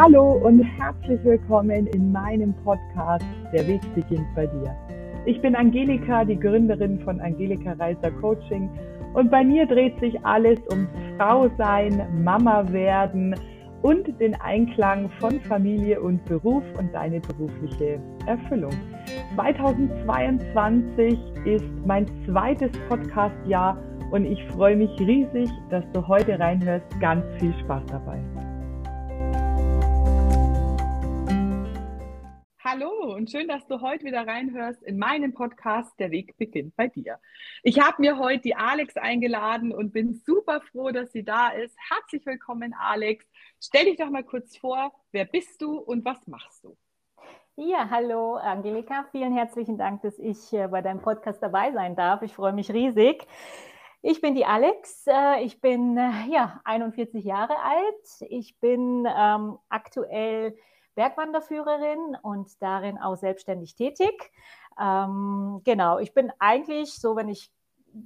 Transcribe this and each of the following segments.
Hallo und herzlich willkommen in meinem Podcast Der Weg beginnt bei dir. Ich bin Angelika, die Gründerin von Angelika Reiser Coaching und bei mir dreht sich alles ums Frau sein, Mama werden und den Einklang von Familie und Beruf und deine berufliche Erfüllung. 2022 ist mein zweites Podcastjahr und ich freue mich riesig, dass du heute reinhörst. Ganz viel Spaß dabei. Hallo und schön, dass du heute wieder reinhörst in meinen Podcast Der Weg beginnt bei dir. Ich habe mir heute die Alex eingeladen und bin super froh, dass sie da ist. Herzlich willkommen, Alex. Stell dich doch mal kurz vor, wer bist du und was machst du? Ja, hallo Angelika, vielen herzlichen Dank, dass ich äh, bei deinem Podcast dabei sein darf. Ich freue mich riesig. Ich bin die Alex, äh, ich bin äh, ja 41 Jahre alt. Ich bin ähm, aktuell Bergwanderführerin und darin auch selbstständig tätig. Ähm, genau, ich bin eigentlich so, wenn ich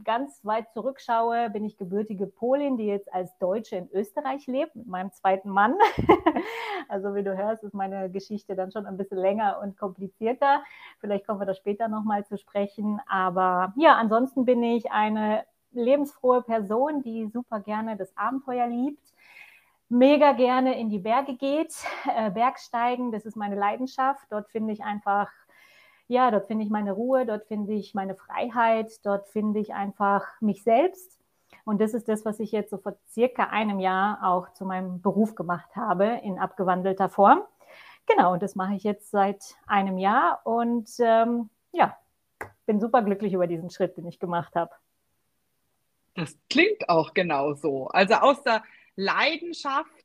ganz weit zurückschaue, bin ich gebürtige Polin, die jetzt als Deutsche in Österreich lebt, mit meinem zweiten Mann. also wie du hörst, ist meine Geschichte dann schon ein bisschen länger und komplizierter. Vielleicht kommen wir da später nochmal zu sprechen. Aber ja, ansonsten bin ich eine lebensfrohe Person, die super gerne das Abenteuer liebt mega gerne in die Berge geht. Äh, Bergsteigen, das ist meine Leidenschaft. Dort finde ich einfach, ja, dort finde ich meine Ruhe, dort finde ich meine Freiheit, dort finde ich einfach mich selbst. Und das ist das, was ich jetzt so vor circa einem Jahr auch zu meinem Beruf gemacht habe, in abgewandelter Form. Genau, und das mache ich jetzt seit einem Jahr und ähm, ja, bin super glücklich über diesen Schritt, den ich gemacht habe. Das klingt auch genau so. Also aus der Leidenschaft,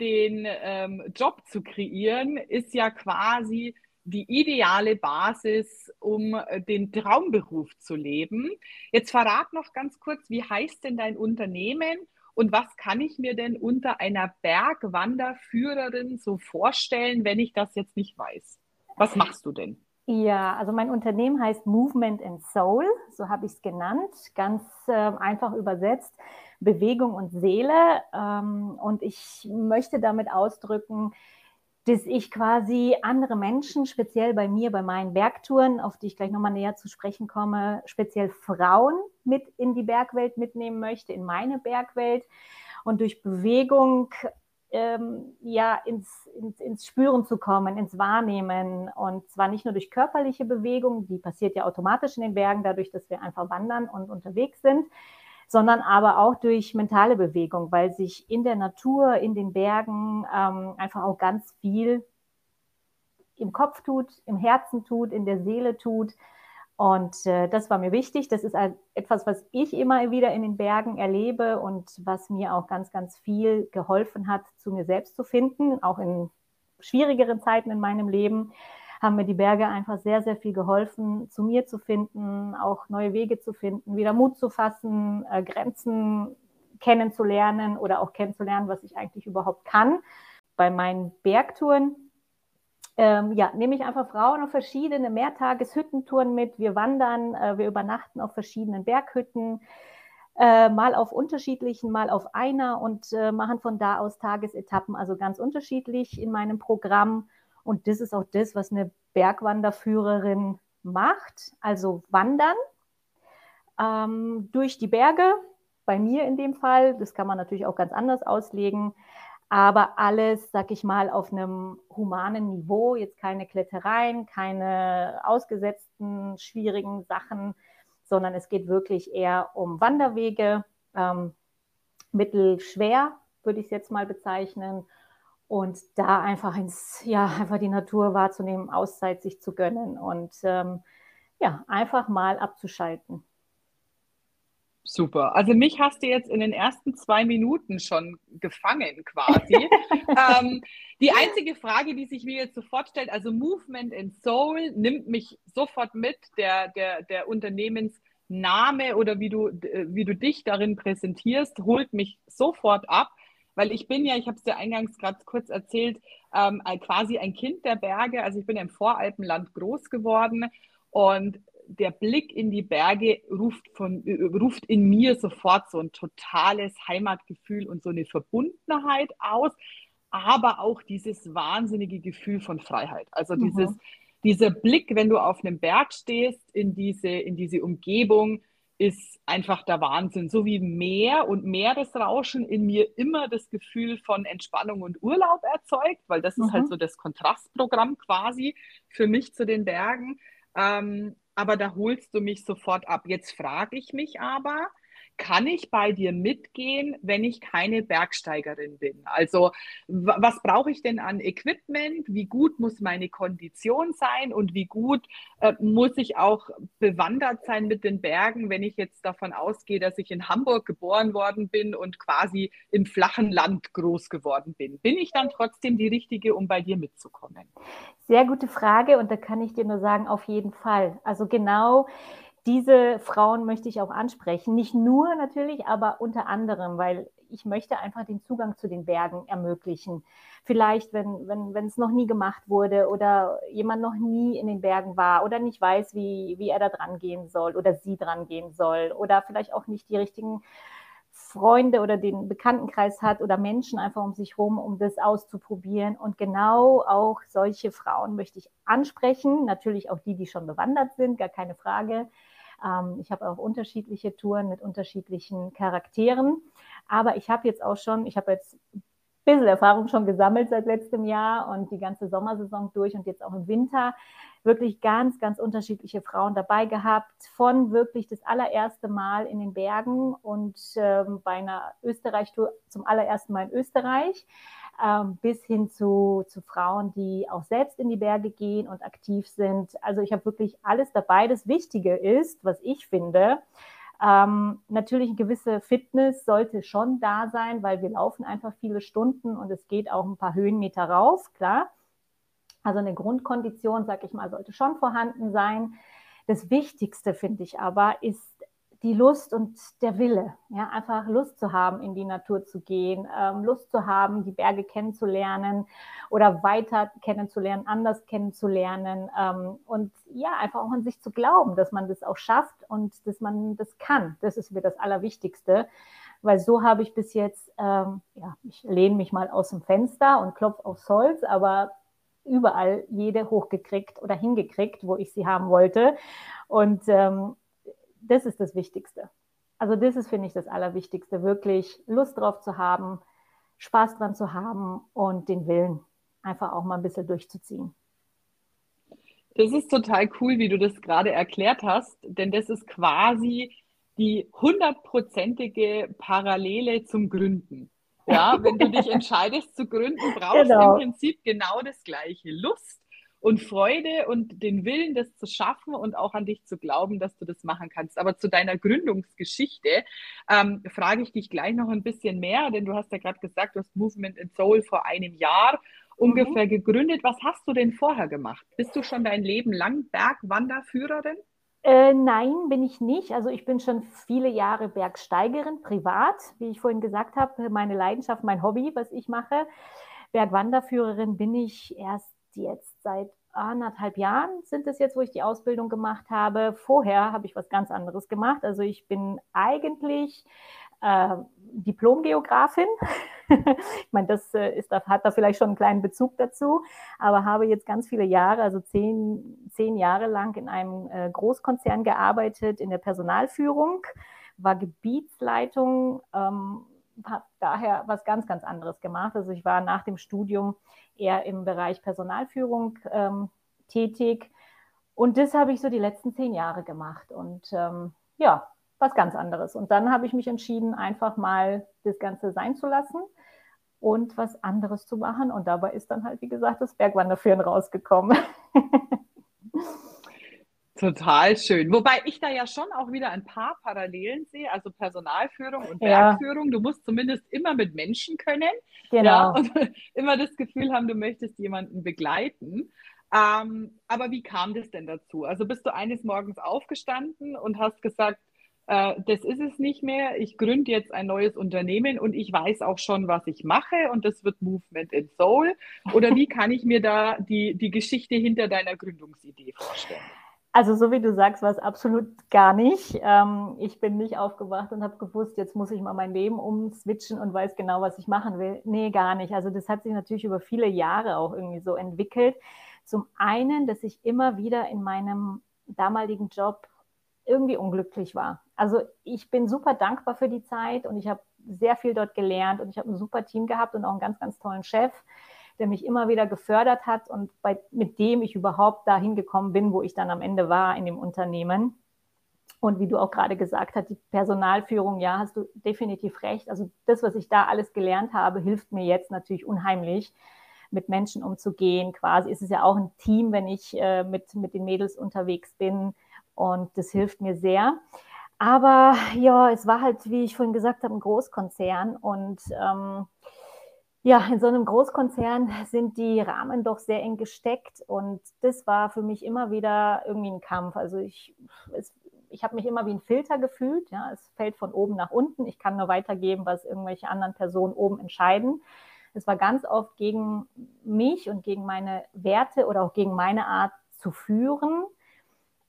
den ähm, Job zu kreieren, ist ja quasi die ideale Basis, um äh, den Traumberuf zu leben. Jetzt verrat noch ganz kurz, wie heißt denn dein Unternehmen und was kann ich mir denn unter einer Bergwanderführerin so vorstellen, wenn ich das jetzt nicht weiß? Was machst du denn? Ja, also mein Unternehmen heißt Movement and Soul, so habe ich es genannt, ganz äh, einfach übersetzt. Bewegung und Seele. Ähm, und ich möchte damit ausdrücken, dass ich quasi andere Menschen, speziell bei mir, bei meinen Bergtouren, auf die ich gleich nochmal näher zu sprechen komme, speziell Frauen mit in die Bergwelt mitnehmen möchte, in meine Bergwelt und durch Bewegung ähm, ja ins, ins, ins Spüren zu kommen, ins Wahrnehmen und zwar nicht nur durch körperliche Bewegung, die passiert ja automatisch in den Bergen, dadurch, dass wir einfach wandern und unterwegs sind, sondern aber auch durch mentale Bewegung, weil sich in der Natur, in den Bergen ähm, einfach auch ganz viel im Kopf tut, im Herzen tut, in der Seele tut. Und äh, das war mir wichtig. Das ist etwas, was ich immer wieder in den Bergen erlebe und was mir auch ganz, ganz viel geholfen hat, zu mir selbst zu finden, auch in schwierigeren Zeiten in meinem Leben haben mir die Berge einfach sehr, sehr viel geholfen, zu mir zu finden, auch neue Wege zu finden, wieder Mut zu fassen, äh, Grenzen kennenzulernen oder auch kennenzulernen, was ich eigentlich überhaupt kann. Bei meinen Bergtouren ähm, ja, nehme ich einfach Frauen auf verschiedene Mehrtageshüttentouren mit. Wir wandern, äh, wir übernachten auf verschiedenen Berghütten, äh, mal auf unterschiedlichen, mal auf einer und äh, machen von da aus Tagesetappen, also ganz unterschiedlich in meinem Programm. Und das ist auch das, was eine Bergwanderführerin macht, also wandern ähm, durch die Berge, bei mir in dem Fall, das kann man natürlich auch ganz anders auslegen, aber alles, sag ich mal, auf einem humanen Niveau, jetzt keine Klettereien, keine ausgesetzten, schwierigen Sachen, sondern es geht wirklich eher um Wanderwege, ähm, mittelschwer, würde ich es jetzt mal bezeichnen, und da einfach ins, ja, einfach die Natur wahrzunehmen, Auszeit sich zu gönnen und ähm, ja, einfach mal abzuschalten. Super. Also mich hast du jetzt in den ersten zwei Minuten schon gefangen quasi. ähm, die einzige Frage, die sich mir jetzt sofort stellt, also Movement in Soul nimmt mich sofort mit, der, der, der Unternehmensname oder wie du, wie du dich darin präsentierst, holt mich sofort ab weil ich bin ja, ich habe es dir eingangs gerade kurz erzählt, ähm, quasi ein Kind der Berge. Also ich bin im Voralpenland groß geworden und der Blick in die Berge ruft, von, ruft in mir sofort so ein totales Heimatgefühl und so eine Verbundenheit aus. aber auch dieses wahnsinnige Gefühl von Freiheit. Also mhm. dieses, dieser Blick, wenn du auf einem Berg stehst, in diese, in diese Umgebung, ist einfach der Wahnsinn. So wie Meer und Meeresrauschen in mir immer das Gefühl von Entspannung und Urlaub erzeugt, weil das mhm. ist halt mhm. so das Kontrastprogramm quasi für mich zu den Bergen. Ähm, aber da holst du mich sofort ab. Jetzt frage ich mich aber, kann ich bei dir mitgehen, wenn ich keine Bergsteigerin bin? Also was brauche ich denn an Equipment? Wie gut muss meine Kondition sein und wie gut äh, muss ich auch bewandert sein mit den Bergen, wenn ich jetzt davon ausgehe, dass ich in Hamburg geboren worden bin und quasi im flachen Land groß geworden bin? Bin ich dann trotzdem die Richtige, um bei dir mitzukommen? Sehr gute Frage und da kann ich dir nur sagen, auf jeden Fall. Also genau diese Frauen möchte ich auch ansprechen. Nicht nur natürlich, aber unter anderem, weil ich möchte einfach den Zugang zu den Bergen ermöglichen. Vielleicht, wenn, wenn, wenn es noch nie gemacht wurde oder jemand noch nie in den Bergen war oder nicht weiß, wie, wie er da dran gehen soll oder sie dran gehen soll oder vielleicht auch nicht die richtigen Freunde oder den Bekanntenkreis hat oder Menschen einfach um sich herum, um das auszuprobieren. Und genau auch solche Frauen möchte ich ansprechen. Natürlich auch die, die schon bewandert sind, gar keine Frage. Ähm, ich habe auch unterschiedliche Touren mit unterschiedlichen Charakteren. Aber ich habe jetzt auch schon, ich habe jetzt bisschen Erfahrung schon gesammelt seit letztem Jahr und die ganze Sommersaison durch und jetzt auch im Winter wirklich ganz, ganz unterschiedliche Frauen dabei gehabt, von wirklich das allererste Mal in den Bergen und ähm, bei einer Österreich-Tour zum allerersten Mal in Österreich ähm, bis hin zu, zu Frauen, die auch selbst in die Berge gehen und aktiv sind. Also ich habe wirklich alles dabei. Das Wichtige ist, was ich finde, ähm, natürlich eine gewisse Fitness sollte schon da sein, weil wir laufen einfach viele Stunden und es geht auch ein paar Höhenmeter rauf, klar. Also eine Grundkondition, sag ich mal, sollte schon vorhanden sein. Das Wichtigste finde ich aber ist die Lust und der Wille, ja, einfach Lust zu haben, in die Natur zu gehen, ähm, Lust zu haben, die Berge kennenzulernen oder weiter kennenzulernen, anders kennenzulernen ähm, und ja, einfach auch an sich zu glauben, dass man das auch schafft und dass man das kann. Das ist mir das Allerwichtigste, weil so habe ich bis jetzt, ähm, ja, ich lehne mich mal aus dem Fenster und klopfe aufs Holz, aber überall jede hochgekriegt oder hingekriegt, wo ich sie haben wollte. Und ähm, das ist das Wichtigste. Also das ist, finde ich, das Allerwichtigste, wirklich Lust drauf zu haben, Spaß dran zu haben und den Willen einfach auch mal ein bisschen durchzuziehen. Das ist total cool, wie du das gerade erklärt hast, denn das ist quasi die hundertprozentige Parallele zum Gründen. Ja, wenn du dich entscheidest zu gründen, brauchst genau. du im Prinzip genau das gleiche. Lust, und Freude und den Willen, das zu schaffen und auch an dich zu glauben, dass du das machen kannst. Aber zu deiner Gründungsgeschichte ähm, frage ich dich gleich noch ein bisschen mehr, denn du hast ja gerade gesagt, du hast Movement in Soul vor einem Jahr ungefähr mhm. gegründet. Was hast du denn vorher gemacht? Bist du schon dein Leben lang Bergwanderführerin? Äh, nein, bin ich nicht. Also ich bin schon viele Jahre Bergsteigerin, privat, wie ich vorhin gesagt habe, meine Leidenschaft, mein Hobby, was ich mache. Bergwanderführerin bin ich erst jetzt seit anderthalb Jahren sind es jetzt, wo ich die Ausbildung gemacht habe. Vorher habe ich was ganz anderes gemacht. Also ich bin eigentlich äh, Diplomgeografin. ich meine, das äh, ist, hat da vielleicht schon einen kleinen Bezug dazu, aber habe jetzt ganz viele Jahre, also zehn, zehn Jahre lang in einem äh, Großkonzern gearbeitet, in der Personalführung, war Gebietsleitung, ähm, habe daher was ganz, ganz anderes gemacht. Also ich war nach dem Studium eher im Bereich Personalführung ähm, tätig. Und das habe ich so die letzten zehn Jahre gemacht. Und ähm, ja, was ganz anderes. Und dann habe ich mich entschieden, einfach mal das Ganze sein zu lassen und was anderes zu machen. Und dabei ist dann halt, wie gesagt, das Bergwanderführen rausgekommen. Total schön. Wobei ich da ja schon auch wieder ein paar Parallelen sehe, also Personalführung und Bergführung. Ja. Du musst zumindest immer mit Menschen können. Genau. Ja, und immer das Gefühl haben, du möchtest jemanden begleiten. Ähm, aber wie kam das denn dazu? Also bist du eines Morgens aufgestanden und hast gesagt, äh, das ist es nicht mehr, ich gründe jetzt ein neues Unternehmen und ich weiß auch schon, was ich mache und das wird Movement in Soul. Oder wie kann ich mir da die, die Geschichte hinter deiner Gründungsidee vorstellen? Also so wie du sagst, war es absolut gar nicht. Ähm, ich bin nicht aufgewacht und habe gewusst, jetzt muss ich mal mein Leben umswitchen und weiß genau, was ich machen will. Nee, gar nicht. Also das hat sich natürlich über viele Jahre auch irgendwie so entwickelt. Zum einen, dass ich immer wieder in meinem damaligen Job irgendwie unglücklich war. Also ich bin super dankbar für die Zeit und ich habe sehr viel dort gelernt und ich habe ein super Team gehabt und auch einen ganz, ganz tollen Chef der mich immer wieder gefördert hat und bei, mit dem ich überhaupt dahin gekommen bin, wo ich dann am Ende war in dem Unternehmen. Und wie du auch gerade gesagt hast, die Personalführung, ja, hast du definitiv recht. Also das, was ich da alles gelernt habe, hilft mir jetzt natürlich unheimlich, mit Menschen umzugehen. Quasi ist es ja auch ein Team, wenn ich äh, mit, mit den Mädels unterwegs bin. Und das hilft mir sehr. Aber ja, es war halt, wie ich vorhin gesagt habe, ein Großkonzern. Und ähm, ja, in so einem Großkonzern sind die Rahmen doch sehr eng gesteckt und das war für mich immer wieder irgendwie ein Kampf. Also ich, ich habe mich immer wie ein Filter gefühlt. Ja, es fällt von oben nach unten. Ich kann nur weitergeben, was irgendwelche anderen Personen oben entscheiden. Es war ganz oft gegen mich und gegen meine Werte oder auch gegen meine Art zu führen.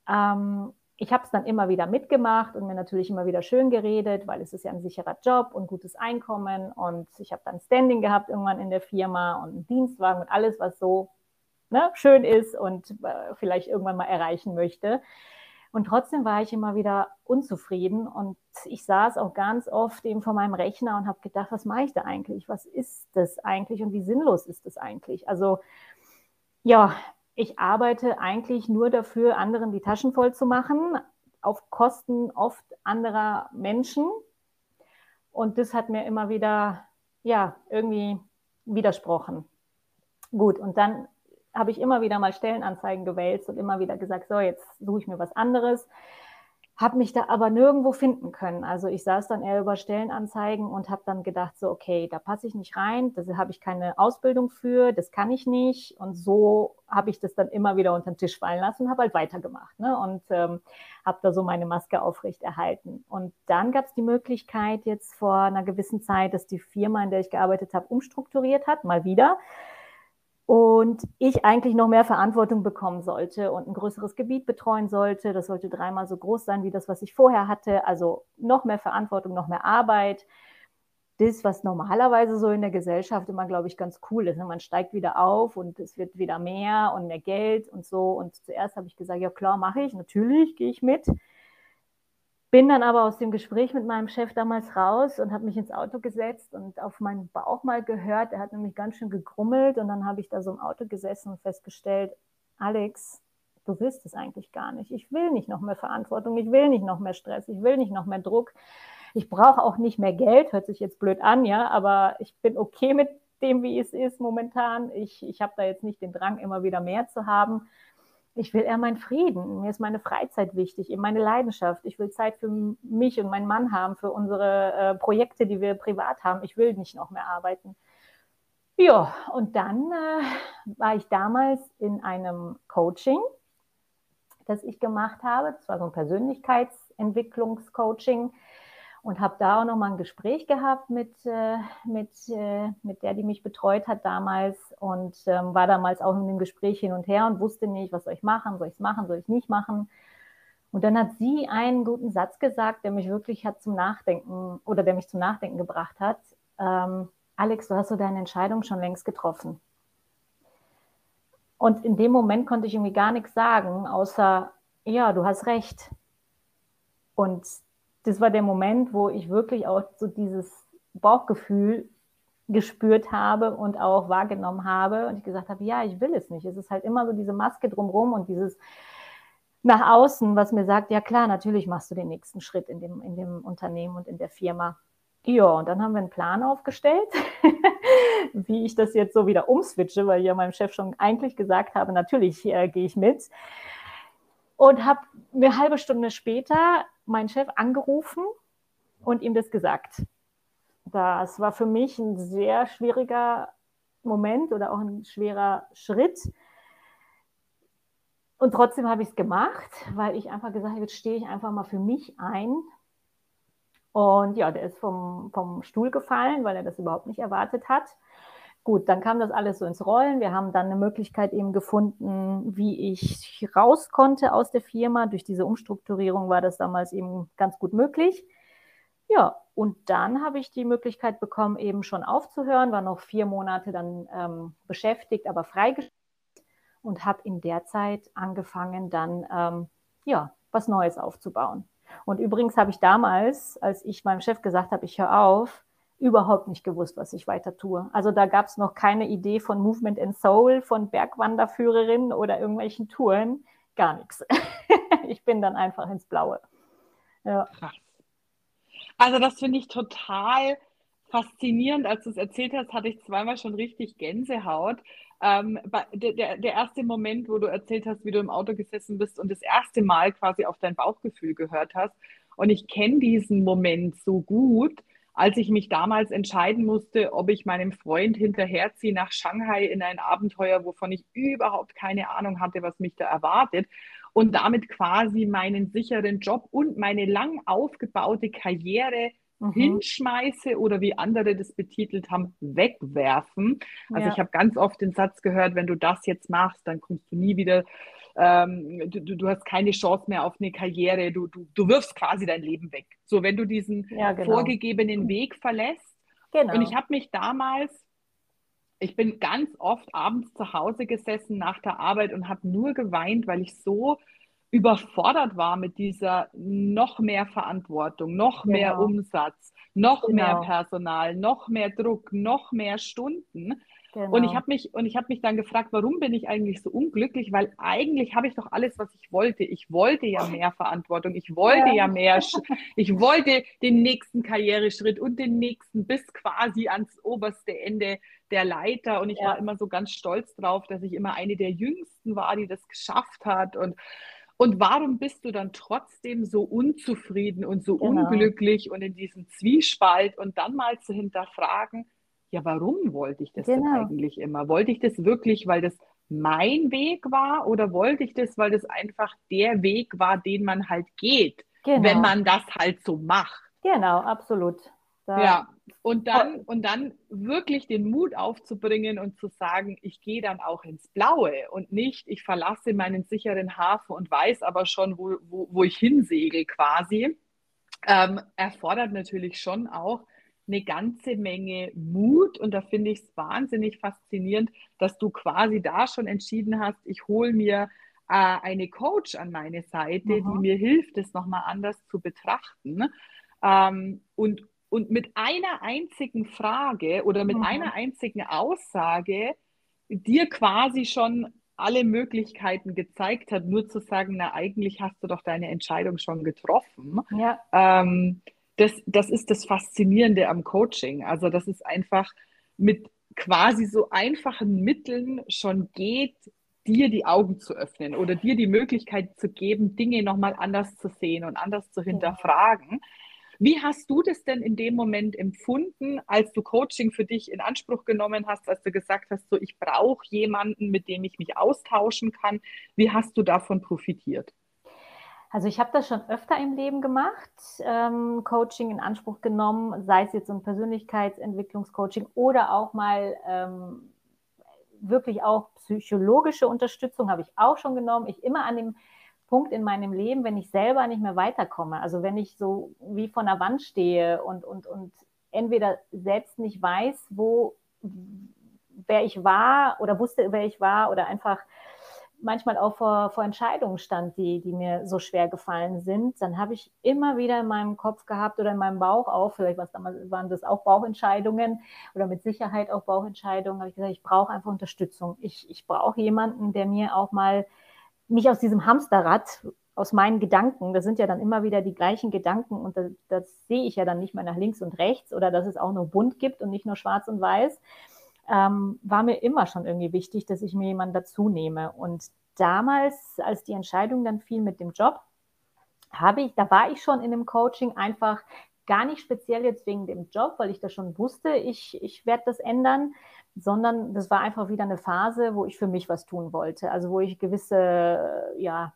Ähm, ich habe es dann immer wieder mitgemacht und mir natürlich immer wieder schön geredet, weil es ist ja ein sicherer Job und gutes Einkommen und ich habe dann Standing gehabt irgendwann in der Firma und einen Dienstwagen und alles, was so ne, schön ist und äh, vielleicht irgendwann mal erreichen möchte. Und trotzdem war ich immer wieder unzufrieden und ich saß auch ganz oft eben vor meinem Rechner und habe gedacht, was mache ich da eigentlich? Was ist das eigentlich und wie sinnlos ist das eigentlich? Also ja, ich arbeite eigentlich nur dafür, anderen die Taschen voll zu machen, auf Kosten oft anderer Menschen. Und das hat mir immer wieder, ja, irgendwie widersprochen. Gut, und dann habe ich immer wieder mal Stellenanzeigen gewälzt und immer wieder gesagt, so, jetzt suche ich mir was anderes habe mich da aber nirgendwo finden können. Also ich saß dann eher über Stellenanzeigen und habe dann gedacht, so, okay, da passe ich nicht rein, da habe ich keine Ausbildung für, das kann ich nicht. Und so habe ich das dann immer wieder unter den Tisch fallen lassen und habe halt weitergemacht ne? und ähm, habe da so meine Maske aufrechterhalten. Und dann gab es die Möglichkeit jetzt vor einer gewissen Zeit, dass die Firma, in der ich gearbeitet habe, umstrukturiert hat, mal wieder und ich eigentlich noch mehr Verantwortung bekommen sollte und ein größeres Gebiet betreuen sollte. Das sollte dreimal so groß sein wie das, was ich vorher hatte. Also noch mehr Verantwortung, noch mehr Arbeit. Das, was normalerweise so in der Gesellschaft immer, glaube ich, ganz cool ist. Ne? Man steigt wieder auf und es wird wieder mehr und mehr Geld und so. Und zuerst habe ich gesagt, ja klar, mache ich, natürlich gehe ich mit. Bin dann aber aus dem Gespräch mit meinem Chef damals raus und habe mich ins Auto gesetzt und auf meinen Bauch mal gehört. Er hat nämlich ganz schön gegrummelt und dann habe ich da so im Auto gesessen und festgestellt, Alex, du willst es eigentlich gar nicht. Ich will nicht noch mehr Verantwortung, ich will nicht noch mehr Stress, ich will nicht noch mehr Druck. Ich brauche auch nicht mehr Geld, hört sich jetzt blöd an, ja, aber ich bin okay mit dem, wie es ist momentan. Ich, ich habe da jetzt nicht den Drang, immer wieder mehr zu haben ich will eher meinen Frieden. Mir ist meine Freizeit wichtig, eben meine Leidenschaft. Ich will Zeit für mich und meinen Mann haben, für unsere äh, Projekte, die wir privat haben. Ich will nicht noch mehr arbeiten. Ja, und dann äh, war ich damals in einem Coaching, das ich gemacht habe. Das war so ein Persönlichkeitsentwicklungscoaching und habe da auch nochmal ein Gespräch gehabt mit, äh, mit, äh, mit der, die mich betreut hat damals und ähm, war damals auch in dem Gespräch hin und her und wusste nicht, was soll ich machen, soll ich es machen, soll ich nicht machen. Und dann hat sie einen guten Satz gesagt, der mich wirklich hat zum Nachdenken oder der mich zum Nachdenken gebracht hat. Ähm, Alex, du hast so deine Entscheidung schon längst getroffen. Und in dem Moment konnte ich irgendwie gar nichts sagen, außer, ja, du hast recht. Und das war der Moment, wo ich wirklich auch so dieses Bauchgefühl gespürt habe und auch wahrgenommen habe und ich gesagt habe, ja, ich will es nicht. Es ist halt immer so diese Maske drumherum und dieses nach außen, was mir sagt, ja klar, natürlich machst du den nächsten Schritt in dem, in dem Unternehmen und in der Firma. Ja, und dann haben wir einen Plan aufgestellt, wie ich das jetzt so wieder umswitche, weil ich ja meinem Chef schon eigentlich gesagt habe, natürlich äh, gehe ich mit. Und habe eine halbe Stunde später meinen Chef angerufen und ihm das gesagt. Das war für mich ein sehr schwieriger Moment oder auch ein schwerer Schritt. Und trotzdem habe ich es gemacht, weil ich einfach gesagt habe, jetzt stehe ich einfach mal für mich ein. Und ja, der ist vom, vom Stuhl gefallen, weil er das überhaupt nicht erwartet hat. Gut, dann kam das alles so ins Rollen. Wir haben dann eine Möglichkeit eben gefunden, wie ich raus konnte aus der Firma. Durch diese Umstrukturierung war das damals eben ganz gut möglich. Ja, und dann habe ich die Möglichkeit bekommen, eben schon aufzuhören, war noch vier Monate dann ähm, beschäftigt, aber freigestellt und habe in der Zeit angefangen, dann ähm, ja, was Neues aufzubauen. Und übrigens habe ich damals, als ich meinem Chef gesagt habe, ich höre auf, überhaupt nicht gewusst, was ich weiter tue. Also da gab es noch keine Idee von Movement and Soul, von Bergwanderführerin oder irgendwelchen Touren, gar nichts. ich bin dann einfach ins Blaue. Ja. Krass. Also das finde ich total faszinierend. Als du es erzählt hast, hatte ich zweimal schon richtig Gänsehaut. Ähm, der, der erste Moment, wo du erzählt hast, wie du im Auto gesessen bist und das erste Mal quasi auf dein Bauchgefühl gehört hast. Und ich kenne diesen Moment so gut, als ich mich damals entscheiden musste, ob ich meinem Freund hinterherziehe nach Shanghai in ein Abenteuer, wovon ich überhaupt keine Ahnung hatte, was mich da erwartet. Und damit quasi meinen sicheren Job und meine lang aufgebaute Karriere mhm. hinschmeiße oder wie andere das betitelt haben, wegwerfen. Also ja. ich habe ganz oft den Satz gehört, wenn du das jetzt machst, dann kommst du nie wieder ähm, du, du, hast keine Chance mehr auf eine Karriere, du, du, du wirfst quasi dein Leben weg. So, wenn du diesen ja, genau. vorgegebenen Weg verlässt. Genau. Und ich habe mich damals, ich bin ganz oft abends zu Hause gesessen nach der Arbeit und habe nur geweint, weil ich so überfordert war mit dieser noch mehr Verantwortung, noch genau. mehr Umsatz, noch genau. mehr Personal, noch mehr Druck, noch mehr Stunden. Genau. Und ich habe mich und ich habe mich dann gefragt, warum bin ich eigentlich so unglücklich? Weil eigentlich habe ich doch alles, was ich wollte. Ich wollte ja mehr Verantwortung, ich wollte ja, ja mehr, ich wollte den nächsten Karriereschritt und den nächsten bis quasi ans oberste Ende der Leiter. Und ich ja. war immer so ganz stolz drauf, dass ich immer eine der Jüngsten war, die das geschafft hat. Und und warum bist du dann trotzdem so unzufrieden und so genau. unglücklich und in diesem Zwiespalt und dann mal zu hinterfragen, ja, warum wollte ich das genau. denn eigentlich immer? Wollte ich das wirklich, weil das mein Weg war oder wollte ich das, weil das einfach der Weg war, den man halt geht, genau. wenn man das halt so macht? Genau, absolut. Da ja, und dann, und dann wirklich den Mut aufzubringen und zu sagen, ich gehe dann auch ins Blaue und nicht, ich verlasse meinen sicheren Hafen und weiß aber schon, wo, wo, wo ich hinsegel quasi, ähm, erfordert natürlich schon auch eine ganze Menge Mut und da finde ich es wahnsinnig faszinierend, dass du quasi da schon entschieden hast, ich hole mir äh, eine Coach an meine Seite, mhm. die mir hilft, das nochmal anders zu betrachten. Ähm, und, und mit einer einzigen Frage oder mit mhm. einer einzigen Aussage dir quasi schon alle Möglichkeiten gezeigt hat, nur zu sagen, na eigentlich hast du doch deine Entscheidung schon getroffen. Ja. Ähm, das, das ist das Faszinierende am Coaching. Also, dass es einfach mit quasi so einfachen Mitteln schon geht, dir die Augen zu öffnen oder dir die Möglichkeit zu geben, Dinge nochmal anders zu sehen und anders zu hinterfragen. Wie hast du das denn in dem Moment empfunden, als du Coaching für dich in Anspruch genommen hast, als du gesagt hast, so ich brauche jemanden, mit dem ich mich austauschen kann? Wie hast du davon profitiert? Also ich habe das schon öfter im Leben gemacht, ähm, Coaching in Anspruch genommen, sei es jetzt ein Persönlichkeitsentwicklungscoaching oder auch mal ähm, wirklich auch psychologische Unterstützung habe ich auch schon genommen. Ich immer an dem Punkt in meinem Leben, wenn ich selber nicht mehr weiterkomme, also wenn ich so wie von der Wand stehe und, und, und entweder selbst nicht weiß, wo, wer ich war oder wusste, wer ich war oder einfach manchmal auch vor, vor Entscheidungen stand, die, die mir so schwer gefallen sind, dann habe ich immer wieder in meinem Kopf gehabt oder in meinem Bauch auch, vielleicht damals waren das auch Bauchentscheidungen oder mit Sicherheit auch Bauchentscheidungen, habe ich gesagt, ich brauche einfach Unterstützung. Ich, ich brauche jemanden, der mir auch mal mich aus diesem Hamsterrad, aus meinen Gedanken, das sind ja dann immer wieder die gleichen Gedanken und das, das sehe ich ja dann nicht mehr nach links und rechts oder dass es auch nur bunt gibt und nicht nur schwarz und weiß ähm, war mir immer schon irgendwie wichtig, dass ich mir jemanden dazu nehme. Und damals, als die Entscheidung dann fiel mit dem Job, habe ich, da war ich schon in dem Coaching einfach gar nicht speziell jetzt wegen dem Job, weil ich da schon wusste, ich, ich werde das ändern, sondern das war einfach wieder eine Phase, wo ich für mich was tun wollte. Also wo ich gewisse, ja,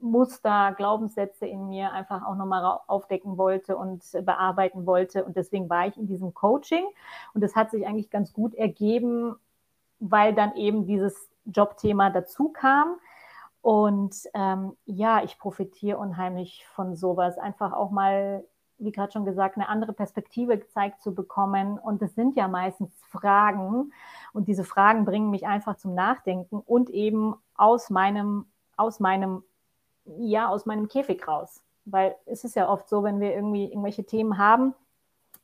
Muster, Glaubenssätze in mir einfach auch nochmal aufdecken wollte und bearbeiten wollte. Und deswegen war ich in diesem Coaching. Und das hat sich eigentlich ganz gut ergeben, weil dann eben dieses Jobthema dazu kam. Und ähm, ja, ich profitiere unheimlich von sowas. Einfach auch mal, wie gerade schon gesagt, eine andere Perspektive gezeigt zu bekommen. Und das sind ja meistens Fragen. Und diese Fragen bringen mich einfach zum Nachdenken und eben aus meinem, aus meinem ja aus meinem Käfig raus. Weil es ist ja oft so, wenn wir irgendwie irgendwelche Themen haben,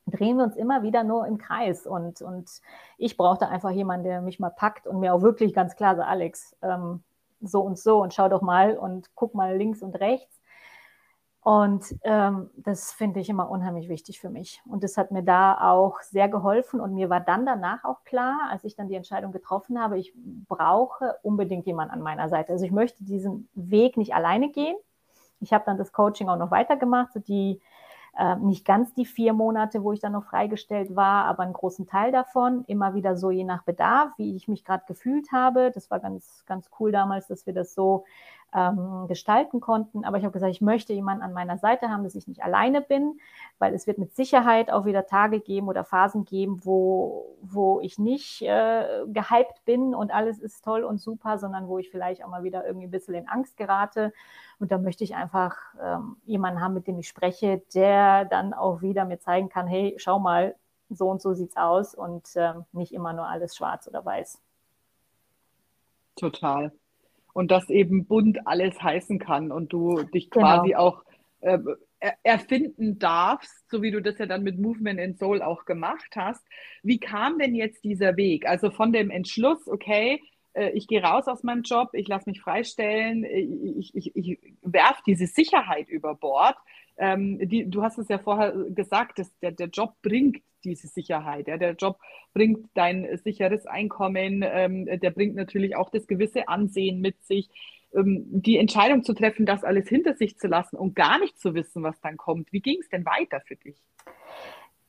drehen wir uns immer wieder nur im Kreis. Und, und ich brauchte einfach jemanden, der mich mal packt und mir auch wirklich ganz klar sagt, Alex, ähm, so und so und schau doch mal und guck mal links und rechts. Und ähm, das finde ich immer unheimlich wichtig für mich. Und das hat mir da auch sehr geholfen. Und mir war dann danach auch klar, als ich dann die Entscheidung getroffen habe, ich brauche unbedingt jemanden an meiner Seite. Also ich möchte diesen Weg nicht alleine gehen. Ich habe dann das Coaching auch noch weitergemacht, so die äh, nicht ganz die vier Monate, wo ich dann noch freigestellt war, aber einen großen Teil davon. Immer wieder so je nach Bedarf, wie ich mich gerade gefühlt habe. Das war ganz, ganz cool damals, dass wir das so ähm, gestalten konnten. Aber ich habe gesagt, ich möchte jemanden an meiner Seite haben, dass ich nicht alleine bin, weil es wird mit Sicherheit auch wieder Tage geben oder Phasen geben, wo, wo ich nicht äh, gehypt bin und alles ist toll und super, sondern wo ich vielleicht auch mal wieder irgendwie ein bisschen in Angst gerate. Und da möchte ich einfach ähm, jemanden haben, mit dem ich spreche, der dann auch wieder mir zeigen kann, hey, schau mal, so und so sieht's aus und ähm, nicht immer nur alles schwarz oder weiß. Total und das eben bunt alles heißen kann und du dich genau. quasi genau. auch äh, erfinden darfst, so wie du das ja dann mit Movement and Soul auch gemacht hast. Wie kam denn jetzt dieser Weg? Also von dem Entschluss, okay, äh, ich gehe raus aus meinem Job, ich lasse mich freistellen, äh, ich, ich, ich werfe diese Sicherheit über Bord. Ähm, die, du hast es ja vorher gesagt, dass der, der Job bringt diese Sicherheit. Ja. Der Job bringt dein sicheres Einkommen, ähm, der bringt natürlich auch das gewisse Ansehen mit sich. Ähm, die Entscheidung zu treffen, das alles hinter sich zu lassen und gar nicht zu wissen, was dann kommt. Wie ging es denn weiter für dich?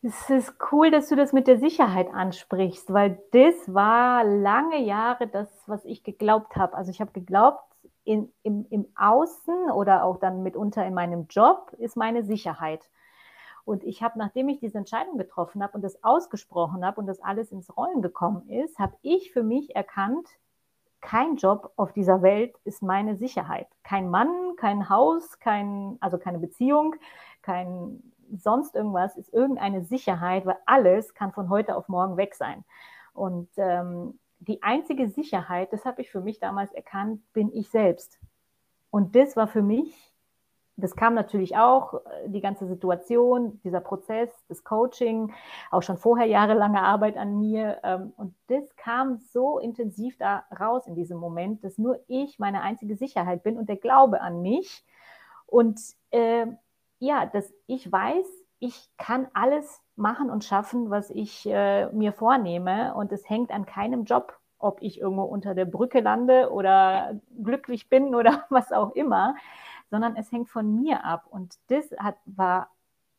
Es ist cool, dass du das mit der Sicherheit ansprichst, weil das war lange Jahre das, was ich geglaubt habe. Also ich habe geglaubt, in, im, im Außen oder auch dann mitunter in meinem Job ist meine Sicherheit. Und ich habe, nachdem ich diese Entscheidung getroffen habe und das ausgesprochen habe und das alles ins Rollen gekommen ist, habe ich für mich erkannt, kein Job auf dieser Welt ist meine Sicherheit. Kein Mann, kein Haus, kein, also keine Beziehung, kein sonst irgendwas ist irgendeine Sicherheit, weil alles kann von heute auf morgen weg sein. Und ähm, die einzige Sicherheit, das habe ich für mich damals erkannt, bin ich selbst. Und das war für mich das kam natürlich auch, äh, die ganze Situation, dieser Prozess, das Coaching, auch schon vorher jahrelange Arbeit an mir. Ähm, und das kam so intensiv da raus in diesem Moment, dass nur ich meine einzige Sicherheit bin und der Glaube an mich. Und äh, ja, dass ich weiß, ich kann alles machen und schaffen, was ich äh, mir vornehme. Und es hängt an keinem Job, ob ich irgendwo unter der Brücke lande oder glücklich bin oder was auch immer sondern es hängt von mir ab. Und das hat, war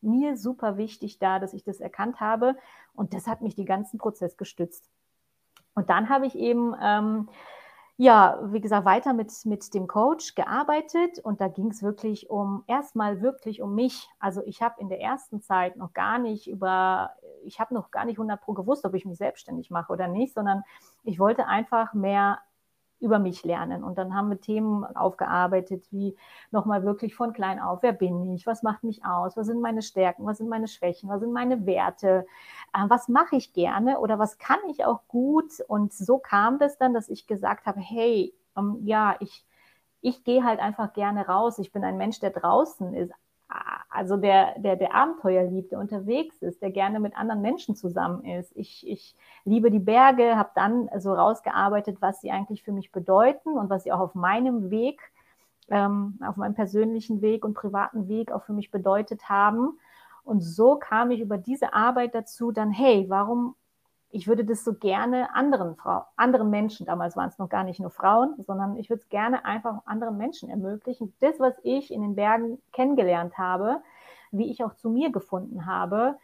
mir super wichtig da, dass ich das erkannt habe. Und das hat mich den ganzen Prozess gestützt. Und dann habe ich eben, ähm, ja, wie gesagt, weiter mit, mit dem Coach gearbeitet und da ging es wirklich um, erstmal wirklich um mich. Also ich habe in der ersten Zeit noch gar nicht über, ich habe noch gar nicht 100 Pro gewusst, ob ich mich selbstständig mache oder nicht, sondern ich wollte einfach mehr über mich lernen. Und dann haben wir Themen aufgearbeitet, wie nochmal wirklich von klein auf, wer bin ich, was macht mich aus, was sind meine Stärken, was sind meine Schwächen, was sind meine Werte, äh, was mache ich gerne oder was kann ich auch gut. Und so kam das dann, dass ich gesagt habe, hey, ähm, ja, ich, ich gehe halt einfach gerne raus. Ich bin ein Mensch, der draußen ist, also der, der, der Abenteuer liebt, der unterwegs ist, der gerne mit anderen Menschen zusammen ist. Ich, ich liebe die Berge, habe dann so rausgearbeitet, was sie eigentlich für mich bedeuten und was sie auch auf meinem Weg, ähm, auf meinem persönlichen Weg und privaten Weg auch für mich bedeutet haben. Und so kam ich über diese Arbeit dazu, dann, hey, warum ich würde das so gerne anderen Frauen, anderen Menschen, damals waren es noch gar nicht nur Frauen, sondern ich würde es gerne einfach anderen Menschen ermöglichen. Das, was ich in den Bergen kennengelernt habe, wie ich auch zu mir gefunden habe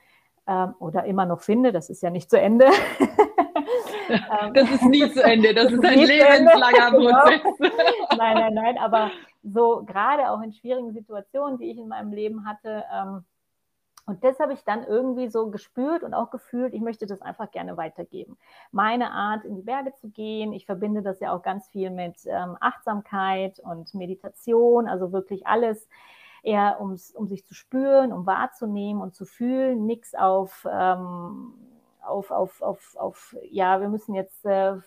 ähm, oder immer noch finde, das ist ja nicht zu Ende. das ist nie zu Ende, das ist ein lebenslanger genau. Prozess. nein, nein, nein, aber so gerade auch in schwierigen Situationen, die ich in meinem Leben hatte. Ähm, und das habe ich dann irgendwie so gespürt und auch gefühlt, ich möchte das einfach gerne weitergeben. Meine Art, in die Berge zu gehen, ich verbinde das ja auch ganz viel mit ähm, Achtsamkeit und Meditation, also wirklich alles eher ums, um sich zu spüren, um wahrzunehmen und zu fühlen, nichts auf, ähm, auf, auf, auf, auf, ja, wir müssen jetzt äh,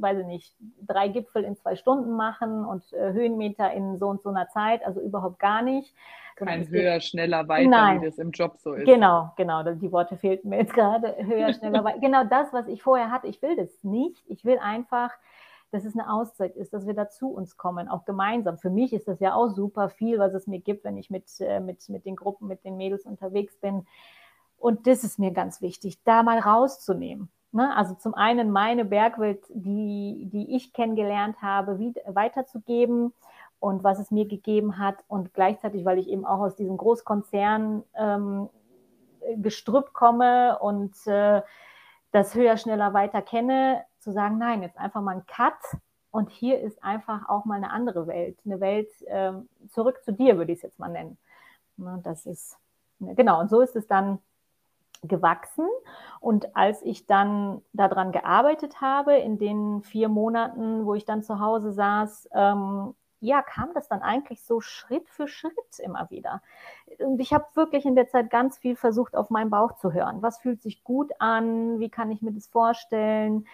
weiß ich nicht, drei Gipfel in zwei Stunden machen und äh, Höhenmeter in so und so einer Zeit, also überhaupt gar nicht. Kein höher, geht, schneller, weiter, nein, wie das im Job so ist. Genau, genau, die Worte fehlten mir jetzt gerade. Höher, schneller, weiter. Genau das, was ich vorher hatte, ich will das nicht. Ich will einfach, dass es eine Auszeit ist, dass wir da zu uns kommen, auch gemeinsam. Für mich ist das ja auch super viel, was es mir gibt, wenn ich mit, äh, mit, mit den Gruppen, mit den Mädels unterwegs bin. Und das ist mir ganz wichtig, da mal rauszunehmen. Ne? Also zum einen meine Bergwelt, die, die ich kennengelernt habe, wie, weiterzugeben und was es mir gegeben hat. Und gleichzeitig, weil ich eben auch aus diesem Großkonzern ähm, Gestrüpp komme und äh, das höher, schneller, weiter kenne, zu sagen, nein, jetzt einfach mal ein Cut und hier ist einfach auch mal eine andere Welt, eine Welt äh, zurück zu dir, würde ich es jetzt mal nennen. Ne, das ist, genau, und so ist es dann gewachsen. Und als ich dann daran gearbeitet habe, in den vier Monaten, wo ich dann zu Hause saß, ähm, ja, kam das dann eigentlich so Schritt für Schritt immer wieder. Und ich habe wirklich in der Zeit ganz viel versucht, auf meinen Bauch zu hören. Was fühlt sich gut an? Wie kann ich mir das vorstellen?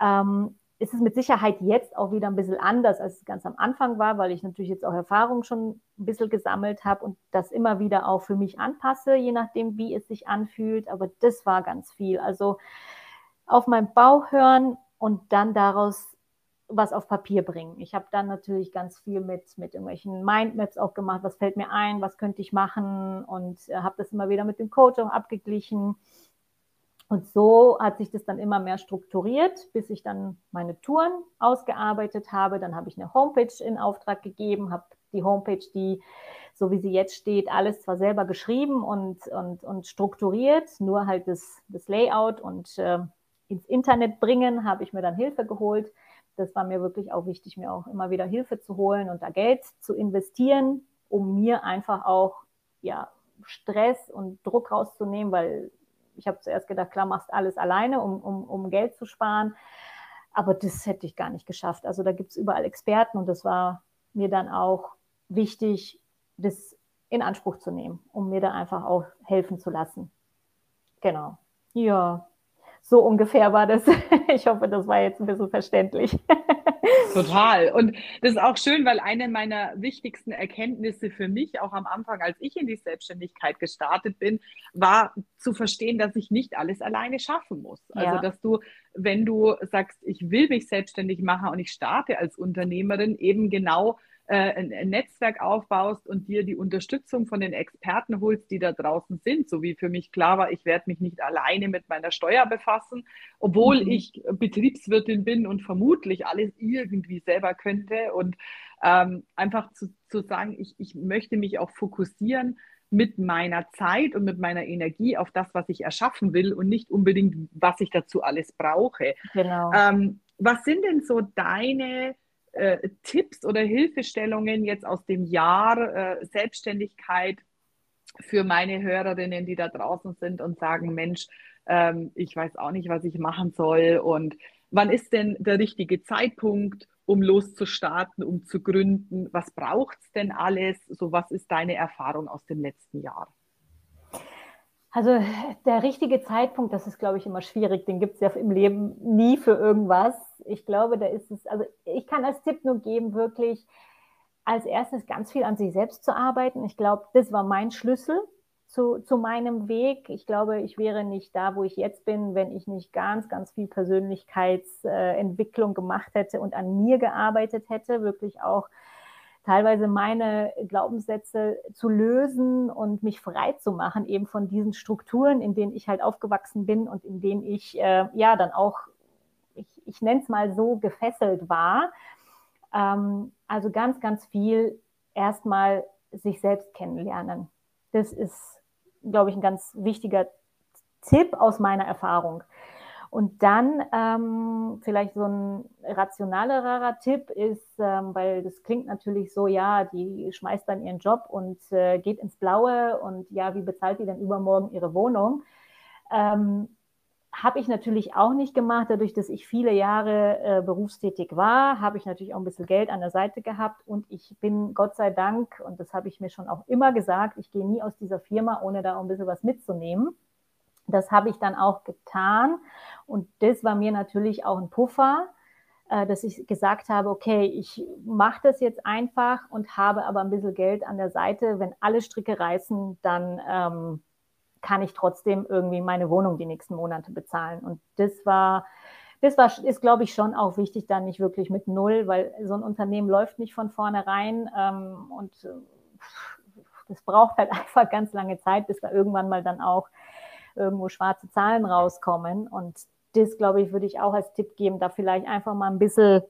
Ähm, ist es mit Sicherheit jetzt auch wieder ein bisschen anders, als es ganz am Anfang war, weil ich natürlich jetzt auch Erfahrung schon ein bisschen gesammelt habe und das immer wieder auch für mich anpasse, je nachdem, wie es sich anfühlt. Aber das war ganz viel. Also auf meinen Bauch hören und dann daraus was auf Papier bringen. Ich habe dann natürlich ganz viel mit, mit irgendwelchen Mindmaps auch gemacht, was fällt mir ein, was könnte ich machen und äh, habe das immer wieder mit dem Coach auch abgeglichen und so hat sich das dann immer mehr strukturiert, bis ich dann meine Touren ausgearbeitet habe. Dann habe ich eine Homepage in Auftrag gegeben, habe die Homepage, die so wie sie jetzt steht, alles zwar selber geschrieben und, und, und strukturiert, nur halt das, das Layout und äh, ins Internet bringen, habe ich mir dann Hilfe geholt. Das war mir wirklich auch wichtig, mir auch immer wieder Hilfe zu holen und da Geld zu investieren, um mir einfach auch ja, Stress und Druck rauszunehmen, weil ich habe zuerst gedacht, klar, machst alles alleine, um, um, um Geld zu sparen. Aber das hätte ich gar nicht geschafft. Also da gibt es überall Experten und das war mir dann auch wichtig, das in Anspruch zu nehmen, um mir da einfach auch helfen zu lassen. Genau. Ja, so ungefähr war das. Ich hoffe, das war jetzt ein bisschen verständlich. Total. Und das ist auch schön, weil eine meiner wichtigsten Erkenntnisse für mich, auch am Anfang, als ich in die Selbstständigkeit gestartet bin, war zu verstehen, dass ich nicht alles alleine schaffen muss. Also, ja. dass du, wenn du sagst, ich will mich selbstständig machen und ich starte als Unternehmerin, eben genau ein Netzwerk aufbaust und dir die Unterstützung von den Experten holst, die da draußen sind. So wie für mich klar war, ich werde mich nicht alleine mit meiner Steuer befassen, obwohl mhm. ich Betriebswirtin bin und vermutlich alles irgendwie selber könnte. Und ähm, einfach zu, zu sagen, ich, ich möchte mich auch fokussieren mit meiner Zeit und mit meiner Energie auf das, was ich erschaffen will und nicht unbedingt, was ich dazu alles brauche. Genau. Ähm, was sind denn so deine äh, Tipps oder Hilfestellungen jetzt aus dem Jahr äh, Selbstständigkeit für meine Hörerinnen, die da draußen sind und sagen, Mensch, ähm, ich weiß auch nicht, was ich machen soll und wann ist denn der richtige Zeitpunkt, um loszustarten, um zu gründen? Was braucht es denn alles? So, was ist deine Erfahrung aus dem letzten Jahr? Also der richtige Zeitpunkt, das ist, glaube ich, immer schwierig. Den gibt es ja im Leben nie für irgendwas. Ich glaube, da ist es, also ich kann als Tipp nur geben, wirklich als erstes ganz viel an sich selbst zu arbeiten. Ich glaube, das war mein Schlüssel zu, zu meinem Weg. Ich glaube, ich wäre nicht da, wo ich jetzt bin, wenn ich nicht ganz, ganz viel Persönlichkeitsentwicklung gemacht hätte und an mir gearbeitet hätte, wirklich auch teilweise meine Glaubenssätze zu lösen und mich frei zu machen, eben von diesen Strukturen, in denen ich halt aufgewachsen bin und in denen ich äh, ja dann auch, ich, ich nenne es mal so, gefesselt war. Ähm, also ganz, ganz viel erstmal sich selbst kennenlernen. Das ist, glaube ich, ein ganz wichtiger Tipp aus meiner Erfahrung. Und dann ähm, vielleicht so ein rationalerer Tipp ist, ähm, weil das klingt natürlich so, ja, die schmeißt dann ihren Job und äh, geht ins Blaue und ja, wie bezahlt die dann übermorgen ihre Wohnung? Ähm, habe ich natürlich auch nicht gemacht. Dadurch, dass ich viele Jahre äh, berufstätig war, habe ich natürlich auch ein bisschen Geld an der Seite gehabt und ich bin Gott sei Dank, und das habe ich mir schon auch immer gesagt, ich gehe nie aus dieser Firma, ohne da auch ein bisschen was mitzunehmen. Das habe ich dann auch getan. Und das war mir natürlich auch ein Puffer, äh, dass ich gesagt habe, okay, ich mache das jetzt einfach und habe aber ein bisschen Geld an der Seite. Wenn alle Stricke reißen, dann ähm, kann ich trotzdem irgendwie meine Wohnung die nächsten Monate bezahlen. Und das war, das war, ist, glaube ich, schon auch wichtig, dann nicht wirklich mit Null, weil so ein Unternehmen läuft nicht von vornherein ähm, und äh, das braucht halt einfach ganz lange Zeit, bis da irgendwann mal dann auch irgendwo schwarze Zahlen rauskommen. Und das, glaube ich, würde ich auch als Tipp geben, da vielleicht einfach mal ein bisschen,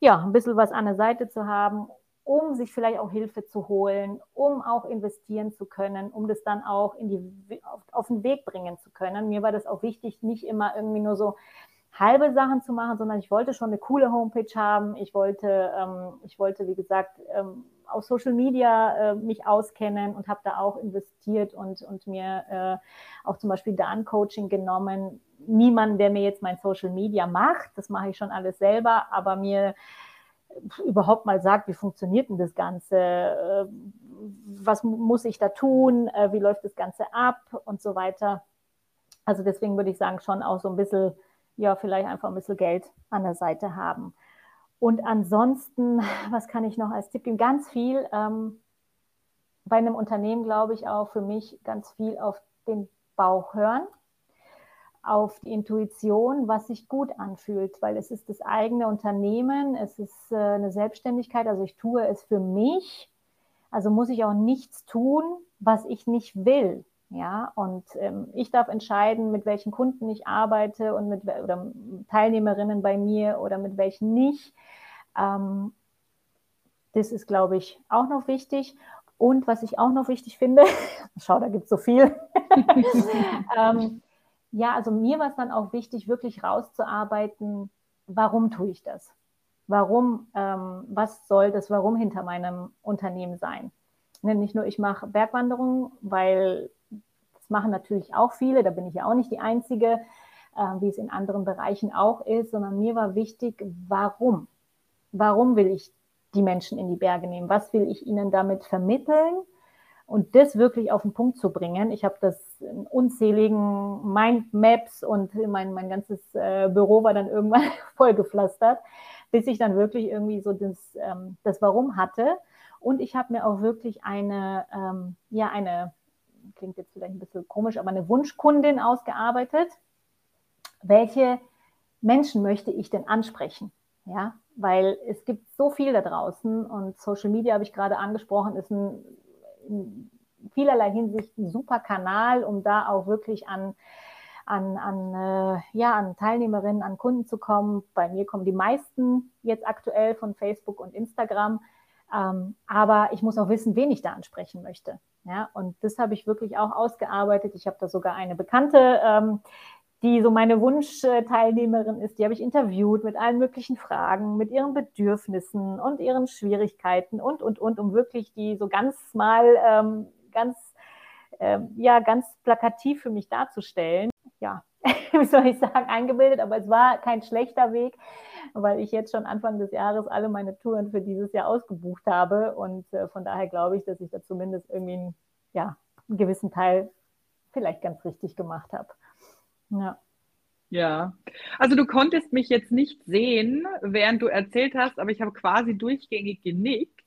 ja, ein bisschen was an der Seite zu haben, um sich vielleicht auch Hilfe zu holen, um auch investieren zu können, um das dann auch in die, auf, auf den Weg bringen zu können. Mir war das auch wichtig, nicht immer irgendwie nur so halbe Sachen zu machen, sondern ich wollte schon eine coole Homepage haben. Ich wollte, ähm, ich wollte, wie gesagt, ähm, auf Social Media äh, mich auskennen und habe da auch investiert und, und mir äh, auch zum Beispiel da ein Coaching genommen. Niemand, der mir jetzt mein Social Media macht, das mache ich schon alles selber, aber mir überhaupt mal sagt, wie funktioniert denn das Ganze, äh, was muss ich da tun, äh, wie läuft das Ganze ab und so weiter. Also deswegen würde ich sagen, schon auch so ein bisschen, ja, vielleicht einfach ein bisschen Geld an der Seite haben. Und ansonsten, was kann ich noch als Tipp geben? Ganz viel. Ähm, bei einem Unternehmen glaube ich auch für mich ganz viel auf den Bauch hören, auf die Intuition, was sich gut anfühlt, weil es ist das eigene Unternehmen, es ist äh, eine Selbstständigkeit, also ich tue es für mich, also muss ich auch nichts tun, was ich nicht will. Ja, und ähm, ich darf entscheiden, mit welchen Kunden ich arbeite und mit oder Teilnehmerinnen bei mir oder mit welchen nicht. Ähm, das ist, glaube ich, auch noch wichtig. Und was ich auch noch wichtig finde, schau, da gibt es so viel. ähm, ja, also mir war es dann auch wichtig, wirklich rauszuarbeiten, warum tue ich das? Warum, ähm, was soll das Warum hinter meinem Unternehmen sein? Ne, nicht nur ich mache Bergwanderungen, weil das machen natürlich auch viele, da bin ich ja auch nicht die Einzige, äh, wie es in anderen Bereichen auch ist, sondern mir war wichtig, warum? warum will ich die Menschen in die Berge nehmen? Was will ich ihnen damit vermitteln? Und das wirklich auf den Punkt zu bringen. Ich habe das in unzähligen Mindmaps und mein, mein ganzes äh, Büro war dann irgendwann vollgepflastert, bis ich dann wirklich irgendwie so das, ähm, das Warum hatte. Und ich habe mir auch wirklich eine, ähm, ja, eine, klingt jetzt vielleicht ein bisschen komisch, aber eine Wunschkundin ausgearbeitet. Welche Menschen möchte ich denn ansprechen? Ja, weil es gibt so viel da draußen und Social Media habe ich gerade angesprochen, ist ein in vielerlei Hinsicht ein super Kanal, um da auch wirklich an an, an, äh, ja, an Teilnehmerinnen, an Kunden zu kommen. Bei mir kommen die meisten jetzt aktuell von Facebook und Instagram. Ähm, aber ich muss auch wissen, wen ich da ansprechen möchte. Ja, und das habe ich wirklich auch ausgearbeitet. Ich habe da sogar eine Bekannte, ähm, die so meine Wunschteilnehmerin ist, die habe ich interviewt mit allen möglichen Fragen, mit ihren Bedürfnissen und ihren Schwierigkeiten und, und, und, um wirklich die so ganz mal, ähm, ganz, ähm, ja, ganz plakativ für mich darzustellen. Ja, wie soll ich sagen, eingebildet, aber es war kein schlechter Weg, weil ich jetzt schon Anfang des Jahres alle meine Touren für dieses Jahr ausgebucht habe und äh, von daher glaube ich, dass ich da zumindest irgendwie einen, ja, einen gewissen Teil vielleicht ganz richtig gemacht habe. Ja. Ja, also du konntest mich jetzt nicht sehen, während du erzählt hast, aber ich habe quasi durchgängig genickt.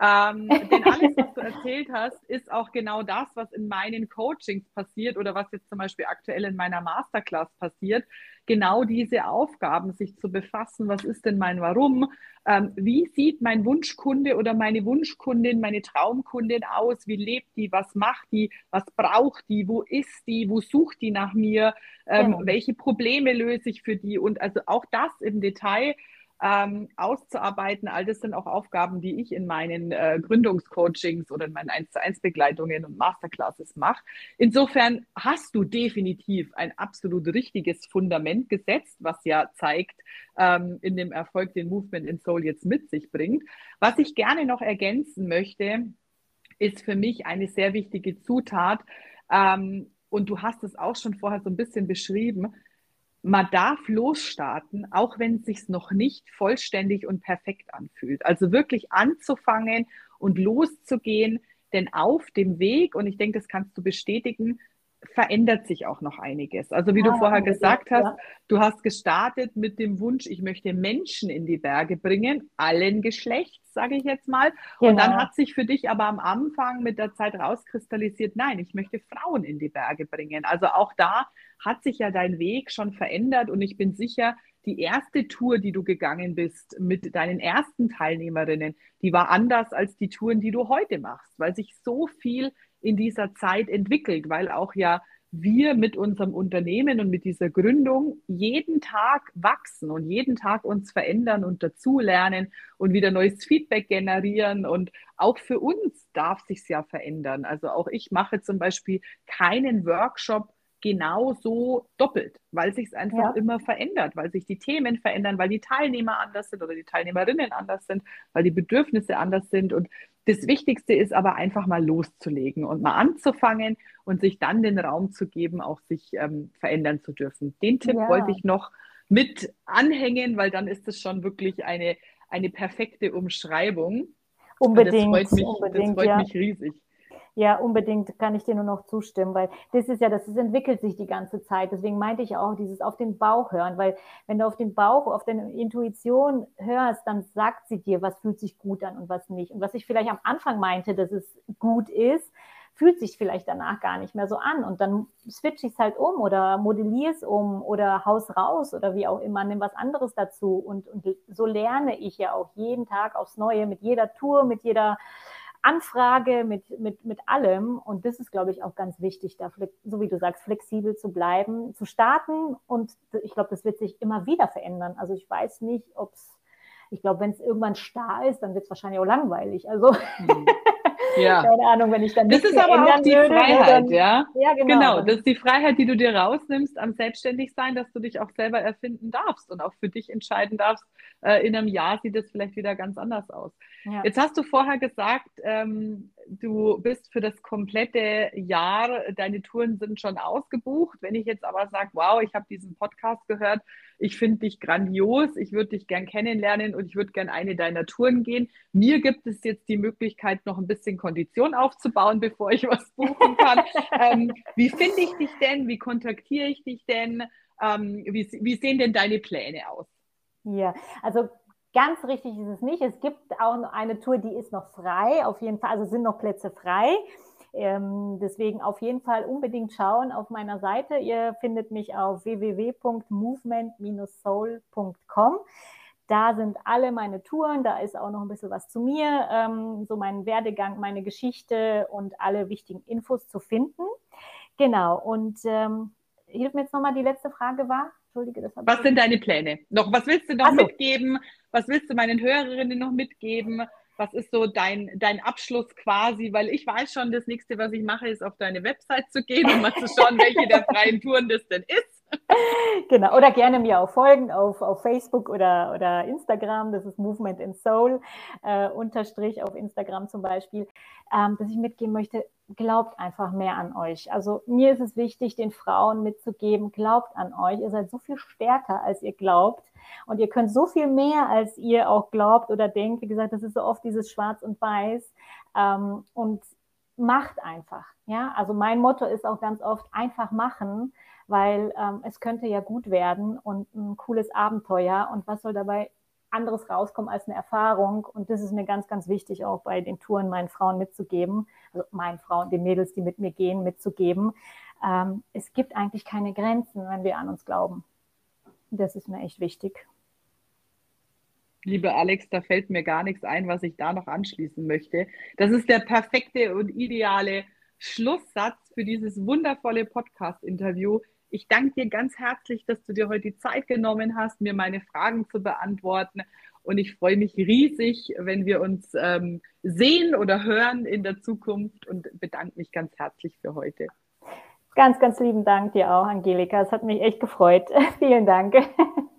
Ähm, denn alles, was du erzählt hast, ist auch genau das, was in meinen Coachings passiert oder was jetzt zum Beispiel aktuell in meiner Masterclass passiert. Genau diese Aufgaben, sich zu befassen, was ist denn mein Warum, ähm, wie sieht mein Wunschkunde oder meine Wunschkundin, meine Traumkundin aus, wie lebt die, was macht die, was braucht die, wo ist die, wo sucht die nach mir, ähm, genau. welche Probleme löse ich für die? Und also auch das im Detail ähm, auszuarbeiten. All das sind auch Aufgaben, die ich in meinen äh, Gründungscoachings oder in meinen 1 zu 1 Begleitungen und Masterclasses mache. Insofern hast du definitiv ein absolut richtiges Fundament gesetzt, was ja zeigt ähm, in dem Erfolg, den Movement in Soul jetzt mit sich bringt. Was ich gerne noch ergänzen möchte, ist für mich eine sehr wichtige Zutat. Ähm, und du hast es auch schon vorher so ein bisschen beschrieben, man darf losstarten, auch wenn es sich noch nicht vollständig und perfekt anfühlt. Also wirklich anzufangen und loszugehen, denn auf dem Weg, und ich denke, das kannst du bestätigen, verändert sich auch noch einiges. Also wie ja, du vorher gesagt hast, ja. du hast gestartet mit dem Wunsch, ich möchte Menschen in die Berge bringen, allen Geschlechts, sage ich jetzt mal. Genau. Und dann genau. hat sich für dich aber am Anfang mit der Zeit rauskristallisiert, nein, ich möchte Frauen in die Berge bringen. Also auch da hat sich ja dein Weg schon verändert und ich bin sicher, die erste Tour, die du gegangen bist mit deinen ersten Teilnehmerinnen, die war anders als die Touren, die du heute machst, weil sich so viel in dieser Zeit entwickelt, weil auch ja wir mit unserem Unternehmen und mit dieser Gründung jeden Tag wachsen und jeden Tag uns verändern und dazulernen und wieder neues Feedback generieren. Und auch für uns darf sich ja verändern. Also auch ich mache zum Beispiel keinen Workshop genau so doppelt, weil sich es einfach ja. immer verändert, weil sich die Themen verändern, weil die Teilnehmer anders sind oder die Teilnehmerinnen anders sind, weil die Bedürfnisse anders sind. Und das Wichtigste ist aber einfach mal loszulegen und mal anzufangen und sich dann den Raum zu geben, auch sich ähm, verändern zu dürfen. Den Tipp ja. wollte ich noch mit anhängen, weil dann ist es schon wirklich eine, eine perfekte Umschreibung. Unbedingt. Und das freut mich, das freut ja. mich riesig. Ja, unbedingt kann ich dir nur noch zustimmen, weil das ist ja, das ist, entwickelt sich die ganze Zeit. Deswegen meinte ich auch dieses auf den Bauch hören, weil wenn du auf den Bauch, auf deine Intuition hörst, dann sagt sie dir, was fühlt sich gut an und was nicht. Und was ich vielleicht am Anfang meinte, dass es gut ist, fühlt sich vielleicht danach gar nicht mehr so an. Und dann switch ich es halt um oder modelliere es um oder haus raus oder wie auch immer, nimm was anderes dazu. Und, und so lerne ich ja auch jeden Tag aufs Neue mit jeder Tour, mit jeder Anfrage, mit, mit, mit allem. Und das ist, glaube ich, auch ganz wichtig, da, so wie du sagst, flexibel zu bleiben, zu starten. Und ich glaube, das wird sich immer wieder verändern. Also ich weiß nicht, ob es, ich glaube, wenn es irgendwann starr ist, dann wird es wahrscheinlich auch langweilig. Also mhm. Ja. Keine Ahnung, wenn ich dann Das ist aber auch die würde, Freiheit, dann, ja? Ja, genau. Genau, das ist die Freiheit, die du dir rausnimmst am Selbstständigsein, dass du dich auch selber erfinden darfst und auch für dich entscheiden darfst, äh, in einem Jahr sieht es vielleicht wieder ganz anders aus. Ja. Jetzt hast du vorher gesagt, ähm, du bist für das komplette Jahr, deine Touren sind schon ausgebucht. Wenn ich jetzt aber sage, wow, ich habe diesen Podcast gehört, ich finde dich grandios, ich würde dich gern kennenlernen und ich würde gern eine deiner Touren gehen. Mir gibt es jetzt die Möglichkeit, noch ein bisschen Kondition aufzubauen, bevor ich was buchen kann. ähm, wie finde ich dich denn? Wie kontaktiere ich dich denn? Ähm, wie, wie sehen denn deine Pläne aus? Ja, also Ganz richtig ist es nicht. Es gibt auch eine Tour, die ist noch frei, auf jeden Fall, also sind noch Plätze frei. Ähm, deswegen auf jeden Fall unbedingt schauen auf meiner Seite. Ihr findet mich auf www.movement-soul.com. Da sind alle meine Touren, da ist auch noch ein bisschen was zu mir, ähm, so mein Werdegang, meine Geschichte und alle wichtigen Infos zu finden. Genau, und ähm, hilf mir jetzt nochmal, die letzte Frage war. Entschuldige, das Was sind deine Pläne? Noch, was willst du noch so. mitgeben? Was willst du meinen Hörerinnen noch mitgeben? Was ist so dein, dein Abschluss quasi? Weil ich weiß schon, das nächste, was ich mache, ist auf deine Website zu gehen und mal zu schauen, welche der freien Touren das denn ist. Genau, oder gerne mir auch folgen auf, auf Facebook oder, oder Instagram. Das ist Movement in Soul, äh, unterstrich auf Instagram zum Beispiel. Ähm, dass ich mitgeben möchte, glaubt einfach mehr an euch. Also mir ist es wichtig, den Frauen mitzugeben, glaubt an euch. Ihr seid so viel stärker, als ihr glaubt. Und ihr könnt so viel mehr, als ihr auch glaubt oder denkt. Wie gesagt, das ist so oft dieses Schwarz und Weiß. Ähm, und macht einfach. Ja, also mein Motto ist auch ganz oft einfach machen, weil ähm, es könnte ja gut werden und ein cooles Abenteuer. Und was soll dabei anderes rauskommen als eine Erfahrung? Und das ist mir ganz, ganz wichtig auch bei den Touren meinen Frauen mitzugeben, also meinen Frauen, den Mädels, die mit mir gehen, mitzugeben. Ähm, es gibt eigentlich keine Grenzen, wenn wir an uns glauben. Das ist mir echt wichtig. Liebe Alex, da fällt mir gar nichts ein, was ich da noch anschließen möchte. Das ist der perfekte und ideale Schlusssatz für dieses wundervolle Podcast-Interview. Ich danke dir ganz herzlich, dass du dir heute die Zeit genommen hast, mir meine Fragen zu beantworten. Und ich freue mich riesig, wenn wir uns ähm, sehen oder hören in der Zukunft und bedanke mich ganz herzlich für heute. Ganz, ganz lieben Dank dir auch, Angelika. Es hat mich echt gefreut. Vielen Dank.